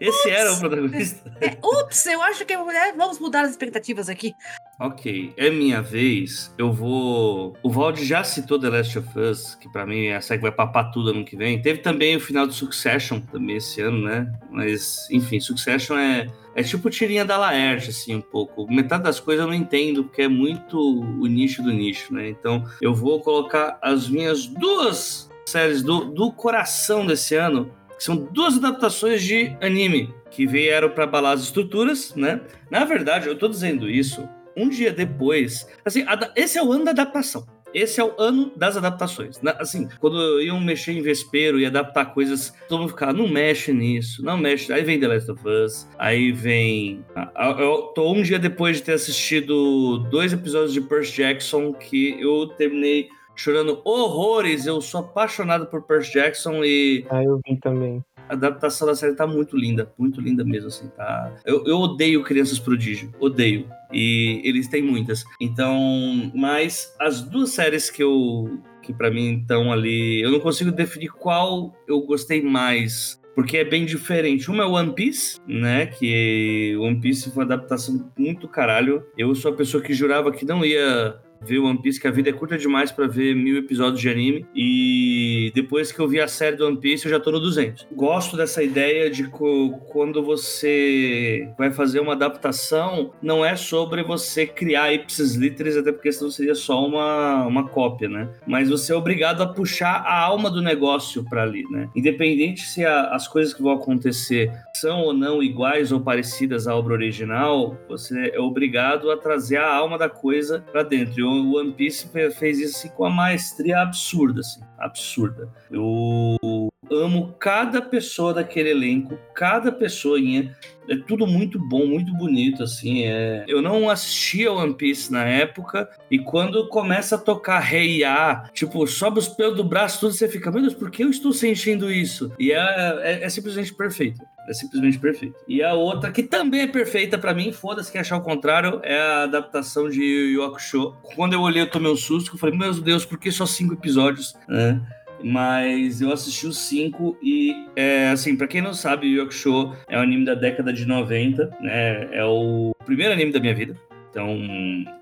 Esse ups. era o protagonista. É, ups, eu acho que é, vamos mudar as expectativas aqui. Ok, é minha vez. Eu vou. O Valde já citou The Last of Us, que para mim é a série que vai papar tudo ano que vem. Teve também o final de Succession, também esse ano, né? Mas, enfim, Succession é. É tipo tirinha da Laerte, assim, um pouco. Metade das coisas eu não entendo, porque é muito o nicho do nicho, né? Então, eu vou colocar as minhas duas séries do, do coração desse ano são duas adaptações de anime que vieram para abalar as estruturas, né? Na verdade, eu tô dizendo isso um dia depois. Assim, esse é o ano da adaptação. Esse é o ano das adaptações. Assim, quando iam mexer em Vespero e adaptar coisas, todo mundo ficava, não mexe nisso, não mexe. Aí vem The Last of Us, aí vem. Eu tô um dia depois de ter assistido dois episódios de Percy Jackson que eu terminei chorando horrores. Eu sou apaixonado por Percy Jackson e. Ah, eu vi também. A adaptação da série tá muito linda, muito linda mesmo, assim, tá? Eu, eu odeio Crianças Prodígio, odeio. E eles têm muitas. Então, mas as duas séries que eu. que para mim estão ali. Eu não consigo definir qual eu gostei mais porque é bem diferente. Uma é One Piece, né? Que One Piece foi uma adaptação muito caralho. Eu sou a pessoa que jurava que não ia ver One Piece, que a vida é curta demais para ver mil episódios de anime. E depois que eu vi a série do One Piece, eu já tô no 200. Gosto dessa ideia de quando você vai fazer uma adaptação, não é sobre você criar ipsis literis, até porque senão seria só uma, uma cópia, né? Mas você é obrigado a puxar a alma do negócio para ali, né? Independente se a, as coisas que vão acontecer são ou não iguais ou parecidas à obra original, você é obrigado a trazer a alma da coisa para dentro. E o One Piece fez isso assim, com a maestria absurda, assim, absurda. Eu amo cada pessoa daquele elenco, cada pessoinha. É tudo muito bom, muito bonito, assim. É... Eu não assistia One Piece na época, e quando começa a tocar Rei hey tipo, sobe os pelos do braço, tudo, você fica, meu Deus, por que eu estou sentindo isso? E é, é, é simplesmente perfeito. É simplesmente perfeito. E a outra, que também é perfeita para mim, foda-se que achar o contrário, é a adaptação de Yu Yu Quando eu olhei, eu tomei um susto, eu falei, meu Deus, por que só cinco episódios? Né? mas eu assisti os cinco e, é, assim, para quem não sabe, Yu Yu é um anime da década de 90, né? É o primeiro anime da minha vida. Então,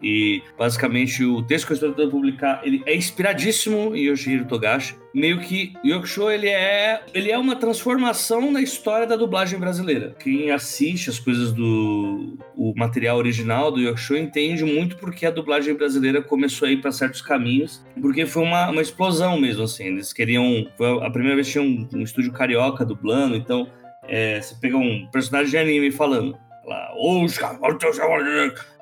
e basicamente o texto que eu estou tentando publicar, ele é inspiradíssimo em Yoshihiro Togashi. Meio que Yokusho, ele é, ele é uma transformação na história da dublagem brasileira. Quem assiste as coisas do o material original do Yokusho entende muito porque a dublagem brasileira começou a ir para certos caminhos, porque foi uma, uma explosão mesmo, assim. Eles queriam... a primeira vez tinha um, um estúdio carioca dublando, então é, você pega um personagem de anime falando lá,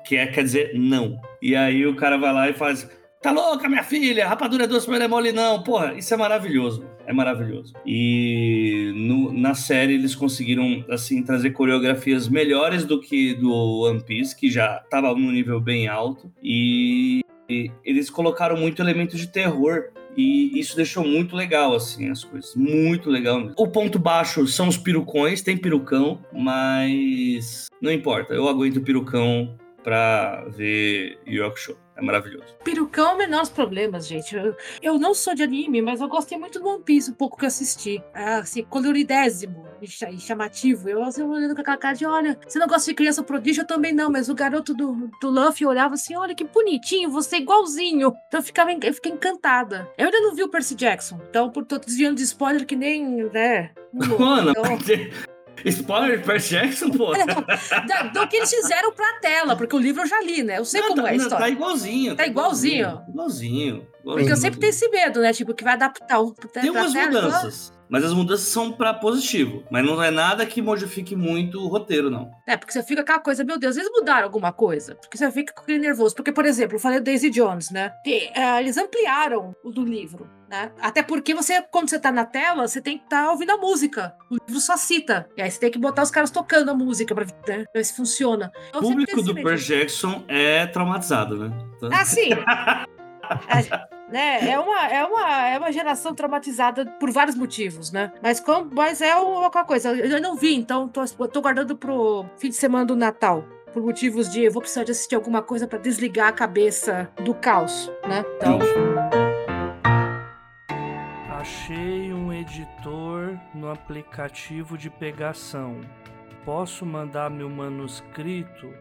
que é, quer dizer não. E aí o cara vai lá e faz, tá louca minha filha, rapadura é doce, mas é mole não. Porra, isso é maravilhoso, é maravilhoso. E no, na série eles conseguiram, assim, trazer coreografias melhores do que do One Piece, que já tava num nível bem alto. E, e eles colocaram muito elemento de terror e isso deixou muito legal, assim, as coisas. Muito legal mesmo. O ponto baixo são os pirucões, tem pirucão, mas não importa. Eu aguento o pirucão pra ver York Show. É maravilhoso. Perucão, é menores problemas, gente. Eu, eu, não sou de anime, mas eu gostei muito do One Piece, um pouco que eu assisti. É, assim, coloridésimo e chamativo. Eu, assim, olhando com aquela cara de, olha, você não gosta de criança prodígio? Eu também não, mas o garoto do, do Luffy olhava assim, olha que bonitinho, você é igualzinho. Então eu, ficava, eu fiquei encantada. Eu ainda não vi o Percy Jackson, então por tô desviando de spoiler que nem, né... Mano, então... Spoiler de Percy Jackson, pô. do que eles fizeram pra tela, porque o livro eu já li, né? Eu sei não, como tá, é a história. Tá igualzinho. Tá, tá igualzinho. Igualzinho. igualzinho. Porque eu sempre tenho esse medo, né? Tipo, que vai adaptar o. Tem umas tela, mudanças. Mas as mudanças são para positivo. Mas não é nada que modifique muito o roteiro, não. É, porque você fica com aquela coisa, meu Deus, eles mudaram alguma coisa. Porque você fica com aquele nervoso. Porque, por exemplo, eu falei do Daisy Jones, né? Que, uh, eles ampliaram o do livro. Né? Até porque você, quando você tá na tela, você tem que estar tá ouvindo a música. O livro só cita. E aí você tem que botar os caras tocando a música pra né, ver se funciona. Então, o público do Percy Jackson é traumatizado, né? Então... Ah, sim. é, né? É uma, é, uma, é uma geração traumatizada por vários motivos, né? Mas, como, mas é uma coisa. Eu não vi, então tô, tô guardando pro fim de semana do Natal por motivos de eu vou precisar de assistir alguma coisa para desligar a cabeça do caos, né? Então. Achei um editor no aplicativo de pegação. Posso mandar meu manuscrito?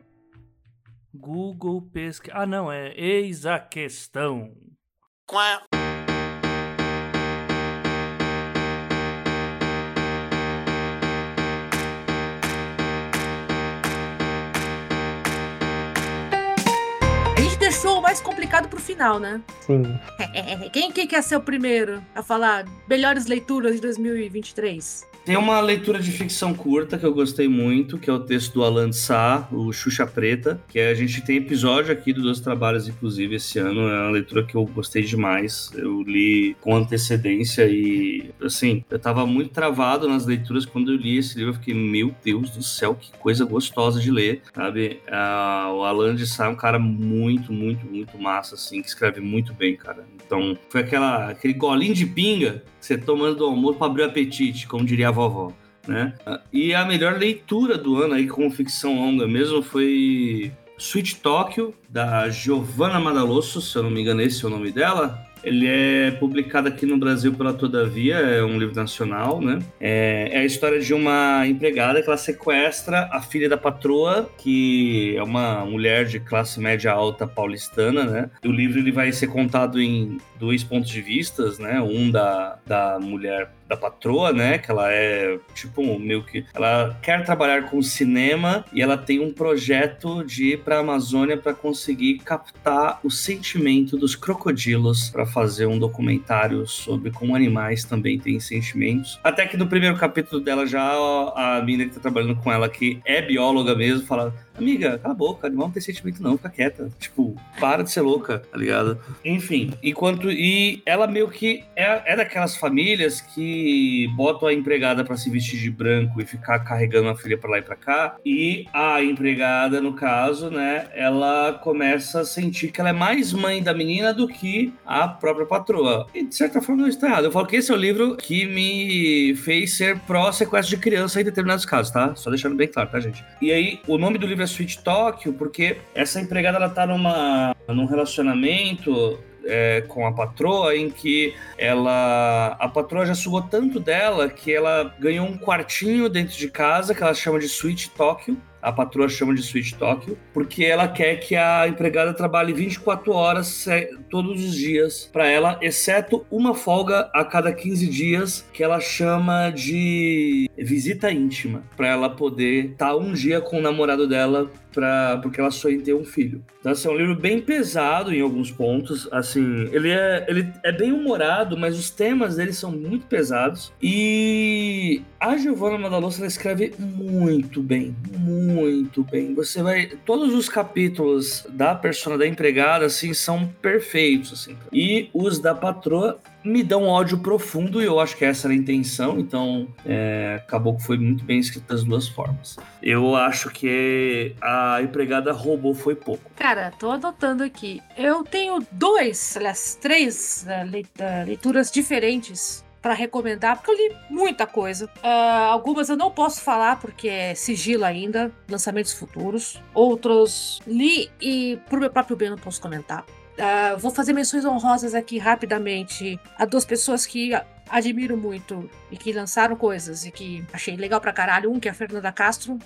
Google pesquisa. Ah, não, é eis a questão. Quá. Mais complicado pro final, né? Sim. Quem, quem quer ser o primeiro a falar melhores leituras de 2023? Tem uma leitura de ficção curta que eu gostei muito, que é o texto do Alan de Sá, o Xuxa Preta, que a gente tem episódio aqui dos dois trabalhos, inclusive, esse ano. É uma leitura que eu gostei demais. Eu li com antecedência e, assim, eu tava muito travado nas leituras quando eu li esse livro. Eu fiquei, meu Deus do céu, que coisa gostosa de ler, sabe? Uh, o Alan de Sá é um cara muito, muito, muito massa, assim, que escreve muito bem, cara. Então, foi aquela, aquele golinho de pinga que você tomando do almoço para abrir o apetite, como diria a vovó. Né? E a melhor leitura do ano aí como ficção longa mesmo foi Sweet Tokyo, da Giovanna Madalosso, se eu não me engano esse é o nome dela. Ele é publicado aqui no Brasil pela Todavia, é um livro nacional, né? É, é, a história de uma empregada que ela sequestra a filha da patroa, que é uma mulher de classe média alta paulistana, né? E o livro ele vai ser contado em dois pontos de vistas, né? Um da, da mulher da patroa, né? Que ela é tipo meio que. Ela quer trabalhar com cinema e ela tem um projeto de ir para a Amazônia para conseguir captar o sentimento dos crocodilos para fazer um documentário sobre como animais também têm sentimentos. Até que no primeiro capítulo dela já a menina que tá trabalhando com ela, que é bióloga mesmo, fala: Amiga, cala a boca, não tem sentimento não, fica quieta. Tipo, para de ser louca, tá ligado? Enfim, enquanto. E ela meio que é, é daquelas famílias que botam a empregada para se vestir de branco e ficar carregando a filha para lá e pra cá. E a empregada, no caso, né, ela começa a sentir que ela é mais mãe da menina do que a própria patroa. E de certa forma não está errado. Eu falo que esse é o livro que me fez ser pró-sequestro de criança em determinados casos, tá? Só deixando bem claro, tá, gente? E aí, o nome do livro é Sweet Tokyo porque essa empregada ela tá numa, num relacionamento é, com a patroa em que ela a patroa já sugou tanto dela que ela ganhou um quartinho dentro de casa que ela chama de Sweet Tokyo a patroa chama de Sweet Tokyo, porque ela quer que a empregada trabalhe 24 horas todos os dias para ela, exceto uma folga a cada 15 dias, que ela chama de visita íntima, para ela poder estar tá um dia com o namorado dela Pra, porque ela sonha em ter um filho. Então, assim, é um livro bem pesado em alguns pontos. Assim, ele é, ele é bem humorado, mas os temas dele são muito pesados. E a Giovanna Madalosa ela escreve muito bem, muito bem. Você vai. Todos os capítulos da persona da empregada, assim, são perfeitos. Assim. E os da patroa me dão ódio profundo e eu acho que essa era a intenção, então é, acabou que foi muito bem escrito das duas formas. Eu acho que a empregada roubou foi pouco. Cara, tô anotando aqui. Eu tenho dois, aliás, três né, leituras diferentes para recomendar, porque eu li muita coisa. Uh, algumas eu não posso falar porque é sigilo ainda, lançamentos futuros. Outros li e, por meu próprio bem, não posso comentar. Uh, vou fazer menções honrosas aqui rapidamente a duas pessoas que admiro muito e que lançaram coisas e que achei legal pra caralho. Um que é a Fernanda Castro,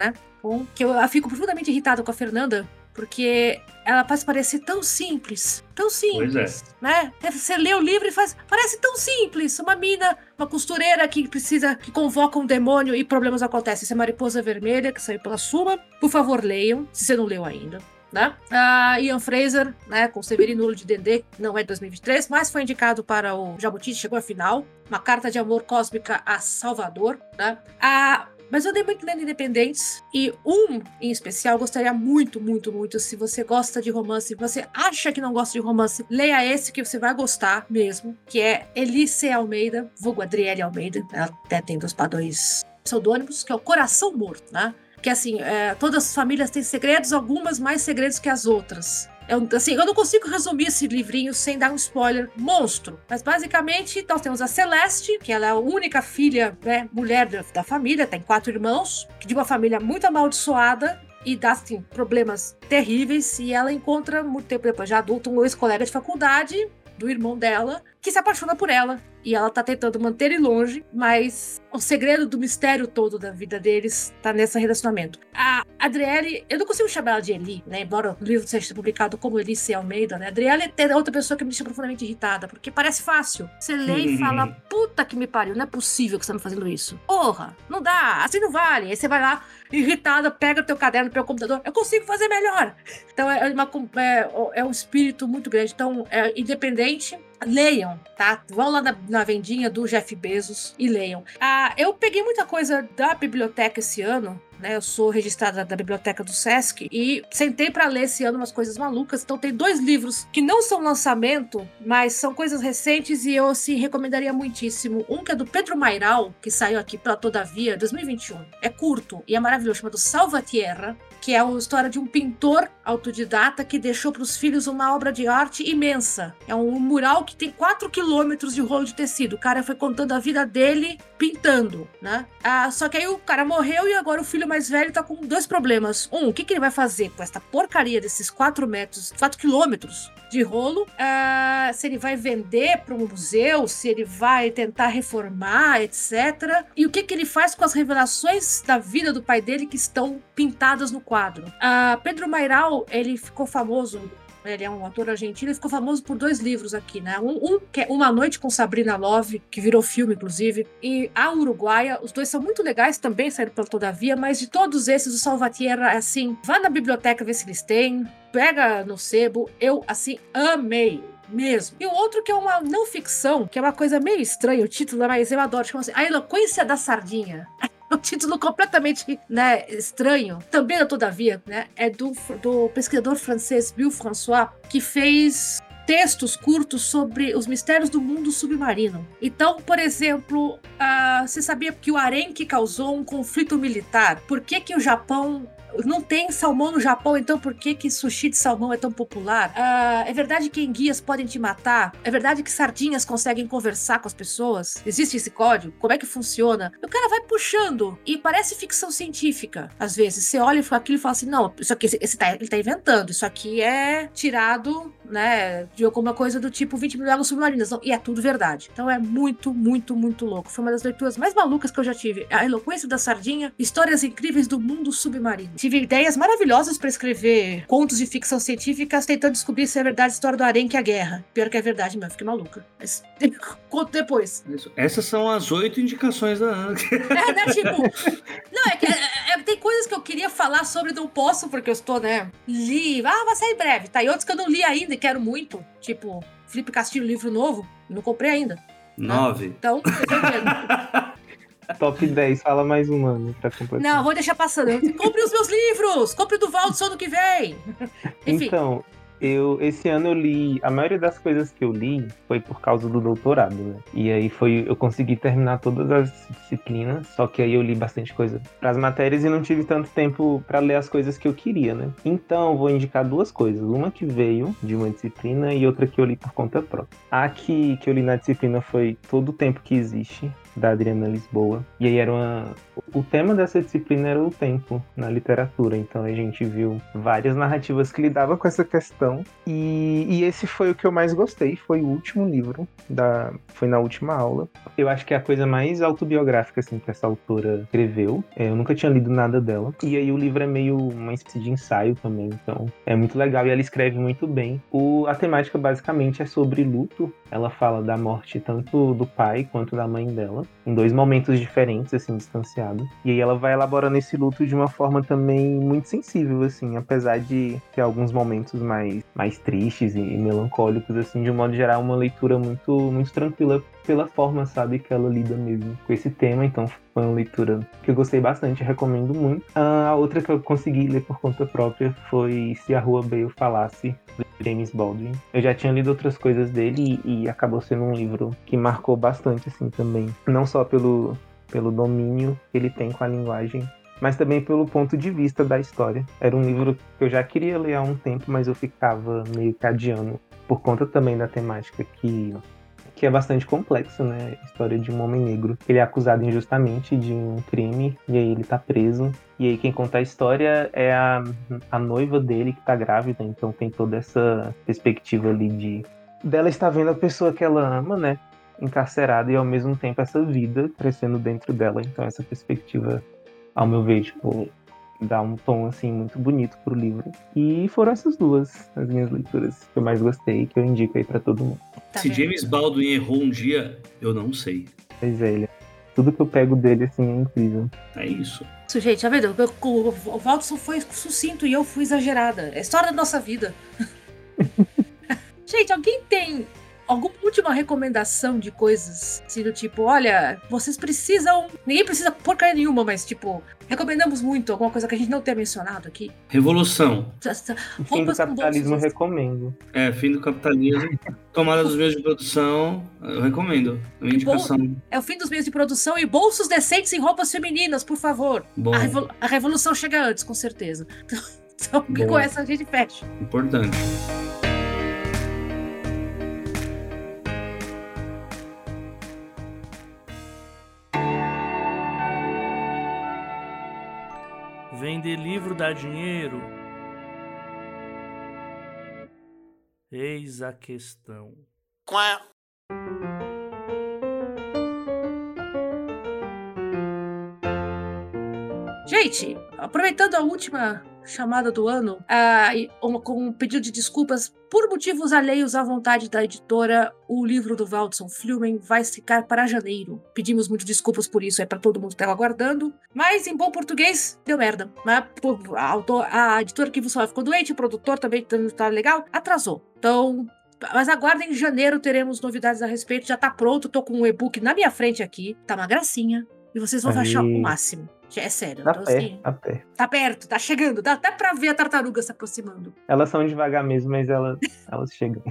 né? Um que eu fico profundamente irritado com a Fernanda porque ela faz parecer tão simples, tão simples, é. né? Você lê o livro e faz, parece tão simples, uma mina, uma costureira que precisa, que convoca um demônio e problemas acontecem. Isso é Mariposa Vermelha, que saiu pela Suma. Por favor, leiam, se você não leu ainda né? Uh, Ian Fraser, né, com Severino de Dendê, não é de 2023, mas foi indicado para o Jabuti, chegou à final. Uma carta de amor cósmica a Salvador, né? Uh, mas eu dei muito lendo independentes e um em especial gostaria muito, muito, muito. Se você gosta de romance, você acha que não gosta de romance, leia esse que você vai gostar mesmo, que é Elice Almeida, vulgo Adriele Almeida. Ela até tem dos padrões pseudônimos, que é o Coração Morto, né? que assim, é, todas as famílias têm segredos, algumas mais segredos que as outras. Eu, assim, eu não consigo resumir esse livrinho sem dar um spoiler monstro. Mas basicamente, nós temos a Celeste, que ela é a única filha, né, mulher da, da família, tem quatro irmãos, de uma família muito amaldiçoada, e dá assim, problemas terríveis. E ela encontra, muito tempo depois, já adulto, um ex-colega de faculdade do irmão dela, que se apaixona por ela. E ela tá tentando manter ele longe, mas o segredo do mistério todo da vida deles tá nesse relacionamento. A Adriele, eu não consigo chamar ela de Eli, né? Embora o livro seja publicado como Elice Almeida, né? Adriele é outra pessoa que me deixa profundamente irritada, porque parece fácil. Você lê e fala, puta que me pariu, não é possível que você tá me fazendo isso. Porra, não dá, assim não vale. Aí você vai lá, irritada, pega o teu caderno, pega o computador, eu consigo fazer melhor. Então é, uma, é, é um espírito muito grande. Então, é independente, leiam, tá? Vão lá na, na, vendinha do Jeff Bezos e leiam. Ah, eu peguei muita coisa da biblioteca esse ano. Né, eu sou registrada da biblioteca do Sesc e sentei para ler esse ano umas coisas malucas. Então tem dois livros que não são lançamento, mas são coisas recentes e eu assim recomendaria muitíssimo. Um que é do Pedro Mairal, que saiu aqui pela Todavia 2021. É curto e é maravilhoso, chamado Salvatierra que é a história de um pintor autodidata que deixou para os filhos uma obra de arte imensa. É um mural que tem 4 quilômetros de rolo de tecido. O cara foi contando a vida dele pintando, né? Ah, só que aí o cara morreu e agora o filho mais velho tá com dois problemas. Um, o que, que ele vai fazer com essa porcaria desses 4 metros, 4 quilômetros de rolo? Uh, se ele vai vender para um museu, se ele vai tentar reformar, etc. E o que, que ele faz com as revelações da vida do pai dele que estão pintadas no quadro? Uh, Pedro Mairal, ele ficou famoso ele é um ator argentino e ficou famoso por dois livros aqui, né? Um, um, que é Uma Noite com Sabrina Love, que virou filme, inclusive, e A Uruguaia. Os dois são muito legais também, saíram pela Todavia, mas de todos esses, o Salvatierra é assim: vá na biblioteca ver se eles têm, pega no sebo. Eu, assim, amei mesmo. E o outro que é uma não ficção, que é uma coisa meio estranha, o título, mas eu adoro, chama assim, A Eloquência da Sardinha. Um título completamente né, estranho, também da Todavia, né? É do, do pesquisador francês Bill François, que fez textos curtos sobre os mistérios do mundo submarino. Então, por exemplo, uh, você sabia que o Arenque causou um conflito militar? Por que, que o Japão não tem salmão no Japão, então por que que sushi de salmão é tão popular? Uh, é verdade que enguias podem te matar? É verdade que sardinhas conseguem conversar com as pessoas? Existe esse código? Como é que funciona? o cara vai puxando e parece ficção científica. Às vezes você olha e aquilo e fala assim: não, isso aqui esse tá, ele tá inventando, isso aqui é tirado, né, de alguma coisa do tipo 20 mil léguas submarinas. Não, e é tudo verdade. Então é muito, muito, muito louco. Foi uma das leituras mais malucas que eu já tive. A eloquência da sardinha, histórias incríveis do mundo submarino tive ideias maravilhosas para escrever contos de ficção científica tentando descobrir se é verdade a história do Arém que é a guerra. Pior que é verdade, mas fiquei maluca. Mas conto depois. Essas são as oito indicações da Ana. É, né? Tipo. Não, é que é, é, tem coisas que eu queria falar sobre, não posso, porque eu estou, né? Li. Ah, vai sair breve. Tá, e outros que eu não li ainda e quero muito. Tipo, Felipe Castilho, livro novo. Não comprei ainda. Nove. Né? Então, Top 10, fala mais um ano pra completar. Não, vou deixar passando. Compre os meus livros! Compre o do Valdo ano que vem! Enfim. Então, eu esse ano eu li a maioria das coisas que eu li foi por causa do doutorado, né? E aí foi eu consegui terminar todas as disciplinas, só que aí eu li bastante coisa para as matérias e não tive tanto tempo para ler as coisas que eu queria, né? Então vou indicar duas coisas, uma que veio de uma disciplina e outra que eu li por conta própria. A que, que eu li na disciplina foi Todo o Tempo que Existe, da Adriana Lisboa. E aí era uma. O tema dessa disciplina era o tempo na literatura. Então a gente viu várias narrativas que lidavam com essa questão. E, e esse foi o que eu mais gostei. Foi o último livro. Da, foi na última aula. Eu acho que é a coisa mais autobiográfica assim, que essa autora escreveu. É, eu nunca tinha lido nada dela. E aí o livro é meio uma espécie de ensaio também. Então é muito legal. E ela escreve muito bem. O, a temática basicamente é sobre luto. Ela fala da morte tanto do pai quanto da mãe dela dela, em dois momentos diferentes, assim, distanciados. E aí ela vai elaborando esse luto de uma forma também muito sensível, assim, apesar de ter alguns momentos mais, mais tristes e melancólicos, assim, de um modo geral, uma leitura muito, muito tranquila pela forma, sabe, que ela lida mesmo com esse tema. Então foi uma leitura que eu gostei bastante, recomendo muito. A outra que eu consegui ler por conta própria foi Se a Rua Bale Falasse, James Baldwin. Eu já tinha lido outras coisas dele e, e, acabou sendo um livro que marcou bastante, assim, também. Não só pelo, pelo domínio que ele tem com a linguagem, mas também pelo ponto de vista da história. Era um livro que eu já queria ler há um tempo, mas eu ficava meio que adiando, por conta também da temática que que é bastante complexo, né? A história de um homem negro. Ele é acusado injustamente de um crime e aí ele tá preso. E aí quem conta a história é a, a noiva dele que tá grávida, então tem toda essa perspectiva ali de dela estar vendo a pessoa que ela ama, né? Encarcerada e ao mesmo tempo essa vida crescendo dentro dela. Então essa perspectiva, ao meu ver, tipo, dá um tom assim muito bonito pro livro. E foram essas duas as minhas leituras que eu mais gostei, que eu indico aí para todo mundo. Tá Se? James Baldwin errou um dia, eu não sei. Pois é, ele. Tudo que eu pego dele assim é incrível. É isso. Isso, gente, tá vendo? O Valdson foi sucinto e eu fui exagerada. É a história da nossa vida. gente, alguém tem alguma última recomendação de coisas, assim, do tipo, olha, vocês precisam. Ninguém precisa porcaria nenhuma, mas, tipo, recomendamos muito alguma coisa que a gente não tenha mencionado aqui. Revolução. Fim do capitalismo, recomendo. É, fim do capitalismo. Tomada dos meios de produção, eu recomendo. Minha indicação. É o fim dos meios de produção e bolsos decentes em roupas femininas, por favor. Bom. A, revol a revolução chega antes, com certeza. Então, com essa a gente fecha. Importante. Vender livro dá dinheiro? Eis a questão. Quá. Gente, aproveitando a última chamada do ano, ah, com um pedido de desculpas por motivos alheios à vontade da editora, o livro do Waldson Flumen vai ficar para janeiro. Pedimos muito desculpas por isso, é para todo mundo que estava aguardando. Mas, em bom português, deu merda. Né? A, autor- a editora que fala ficou doente, o produtor também não tá legal, atrasou. Então, mas aguardem, em janeiro teremos novidades a respeito. Já tá pronto, tô com um e-book na minha frente aqui. Tá uma gracinha. E vocês vão Aí. achar o máximo. É sério. Tá então, pé, assim, tá pé. tá perto, tá chegando. Dá até pra ver a tartaruga se aproximando. Elas são devagar mesmo, mas elas, elas chegam.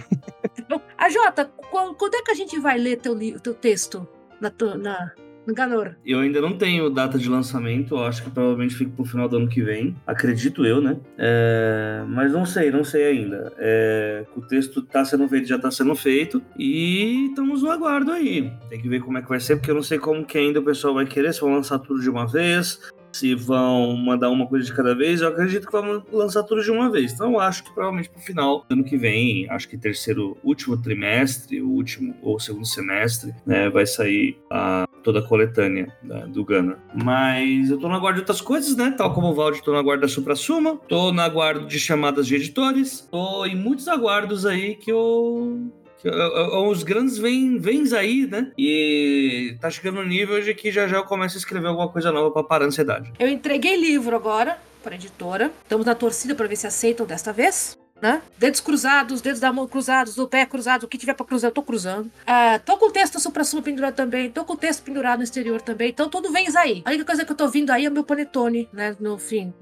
Então, a Jota, qu- quando é que a gente vai ler teu, teu texto na, na, no Ganor? Eu ainda não tenho data de lançamento, acho que provavelmente fica pro final do ano que vem. Acredito eu, né? É, Mas não sei, não sei ainda. É, O texto tá sendo feito, já tá sendo feito. E estamos no aguardo aí. Tem que ver como é que vai ser, porque eu não sei como que ainda o pessoal vai querer, se vão lançar tudo de uma vez. Se vão mandar uma coisa de cada vez, eu acredito que vão lançar tudo de uma vez. Então, acho que provavelmente pro final do ano que vem, acho que terceiro, último trimestre, o último ou segundo semestre, né, vai sair a toda a coletânea né, do Gunner. Mas eu tô na guarda de outras coisas, né? Tal como o Valde, tô na guarda da Supra Suma, tô na guarda de chamadas de editores, tô em muitos aguardos aí que eu. Que eu- eu- eu- Os grandes vêm vens aí, né? E tá chegando no nível de que já já eu começo a escrever alguma coisa nova pra parar a ansiedade. Eu entreguei livro agora para editora. Estamos na torcida para ver se aceitam desta vez. Né? Dedos cruzados, dedos da mão cruzados, do pé cruzado, o que tiver pra cruzar, eu tô cruzando. Ah, tô com o texto supra suma pendurado também, tô com o texto pendurado no exterior também, então tudo vem aí. A única coisa que eu tô vindo aí é o meu panetone, né? No fim,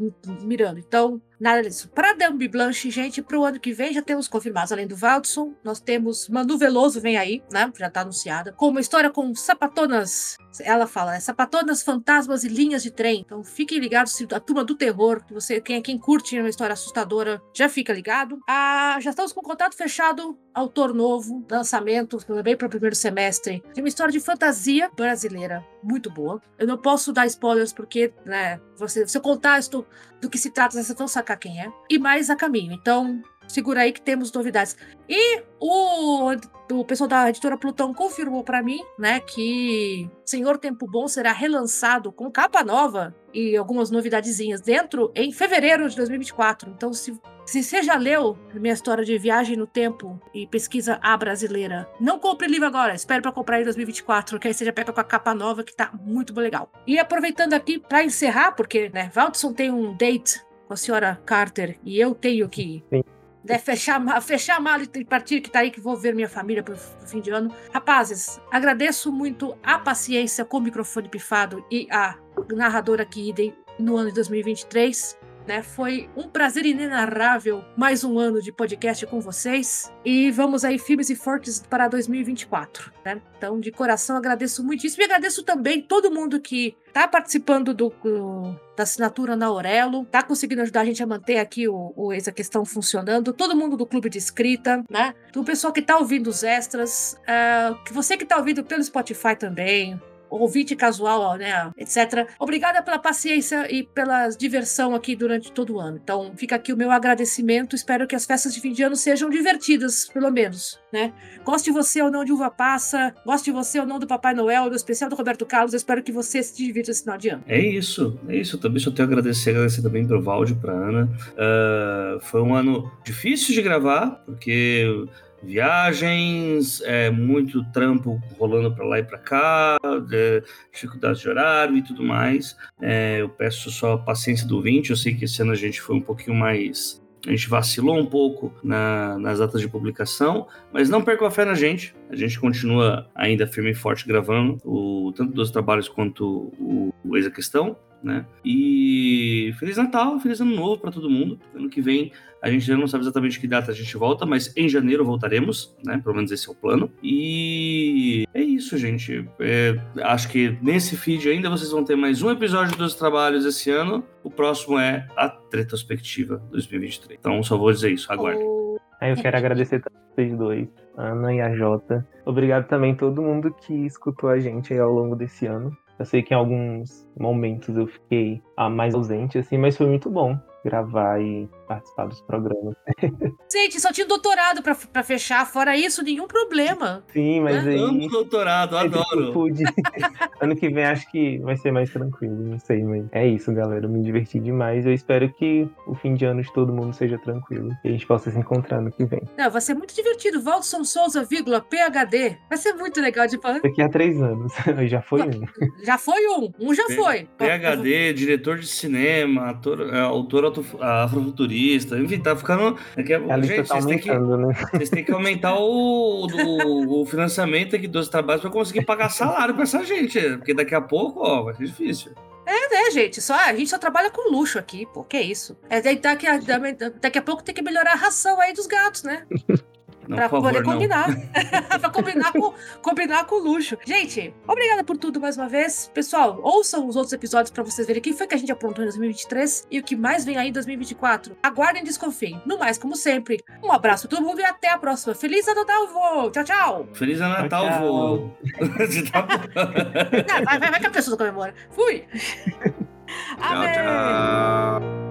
mirando. Então, nada disso. Pra Dambi Blanche, gente, pro ano que vem já temos confirmados, além do Valdson, nós temos Manu Veloso vem aí, né? Já tá anunciada. Com uma história com sapatonas ela fala, né? Sapatonas, fantasmas e linhas de trem. Então fiquem ligados, se a turma do terror, que você, quem, quem curte uma história assustadora, já fica ligado. Ah, já estamos com contato fechado, autor novo, lançamento também para o primeiro semestre, de uma história de fantasia brasileira muito boa. Eu não posso dar spoilers porque, né, você, se eu contar isto, do que se trata, vocês vão sacar quem é. E mais a caminho. Então, segura aí que temos novidades. E o, o pessoal da editora Plutão confirmou para mim, né, que Senhor Tempo Bom será relançado com capa nova e algumas novidadezinhas dentro em fevereiro de 2024. Então, se, se você já leu minha história de viagem no tempo e pesquisa a brasileira, não compre livro agora, espere para comprar em 2024, que aí você já pega com a capa nova que tá muito legal. E aproveitando aqui para encerrar, porque, né, Valdson tem um date com a senhora Carter e eu tenho que Sim. Né, fechar, fechar a mala e partir que tá aí que vou ver minha família pro, pro fim de ano. Rapazes, agradeço muito a paciência com o microfone pifado e a narradora que idem no ano de 2023. Né, foi um prazer inenarrável mais um ano de podcast com vocês. E vamos aí firmes e fortes para 2024. Né? Então, de coração, agradeço muitíssimo. E agradeço também todo mundo que tá participando do, do- da assinatura na Aurelo, tá conseguindo ajudar a gente a manter aqui o, o Eis a Questão funcionando, todo mundo do clube de escrita, né? Do pessoal que tá ouvindo os extras, que você que tá ouvindo pelo Spotify também, ouvinte casual, né, etc. Obrigada pela paciência e pela diversão aqui durante todo o ano. Então, fica aqui o meu agradecimento. Espero que as festas de fim de ano sejam divertidas, pelo menos, né? Goste você ou não de uva passa, goste você ou não do Papai Noel, do especial do Roberto Carlos. Eu espero que você se divirta esse final de ano. É isso, é isso. Eu também só tenho a agradecer, agradecer também pro Valde, pra Ana. Ah, foi um ano difícil de gravar, porque viagens, é, muito trampo rolando pra lá e pra cá, é, dificuldades de horário e tudo mais. É, eu peço só a paciência do ouvinte. Eu sei que esse ano a gente foi um pouquinho mais. A gente vacilou um pouco na- nas datas de publicação, mas não percam a fé na gente. A gente continua ainda firme e forte gravando, o, tanto dos trabalhos quanto o, o Eis a Questão, né? E Feliz Natal, Feliz Ano Novo para todo mundo. Ano que vem a gente ainda não sabe exatamente que data a gente volta, mas em janeiro voltaremos, né? Pelo menos esse é o plano. E é isso, gente. É, acho que nesse feed ainda vocês vão ter mais um episódio dos trabalhos esse ano. O próximo é a Retrospectiva 2023. Então só vou dizer isso, aguarde. O- Aí eu quero agradecer a vocês dois, a Ana e a Jota. Obrigado também a todo mundo que escutou a gente ao longo desse ano. Eu sei que em alguns momentos eu fiquei ah, mais ausente, assim, mas foi muito bom gravar e participar dos programas. Gente, só tinha doutorado pra, pra fechar, fora isso, nenhum problema. Sim, mas É, aí. Amo doutorado, adoro. pude. ano que vem acho que vai ser mais tranquilo, não sei, mas é isso, galera. Eu me diverti demais. Eu espero que o fim de ano de todo mundo seja tranquilo. E a gente possa se encontrar no que vem. Não, vai ser muito divertido. Waldson Souza, vírgula, PHD. Vai ser muito legal de falar. Daqui a três anos. já foi um. Já foi um. Um já P- foi. PHD, diretor de cinema, ator, é, autor auto- afrofuturista, enfim, tá ficando. A lista gente, tá vocês têm, que, né? vocês têm que aumentar o, do- o financiamento aqui dos trabalhos pra conseguir pagar salário pra essa gente. Porque daqui a pouco, ó, vai ser difícil. É, gente, só, a gente só trabalha com luxo aqui, pô, que isso. É, daí daqui, a, daqui a pouco tem que melhorar a ração aí dos gatos, né? Por poder combinar. pra combinar com, combinar com luxo. Gente, obrigada por tudo mais uma vez. Pessoal, ouçam os outros episódios pra vocês verem o que foi que a gente aprontou em 2023 e o que mais vem aí em 2024. Aguardem e desconfiem. No mais, como sempre, um abraço a todo mundo e até a próxima. Feliz Ano Novo! Tchau, tchau! Feliz Ano Natal, Tchau, vô. Vai, vai, vai que a pessoa comemora. Fui! Amém!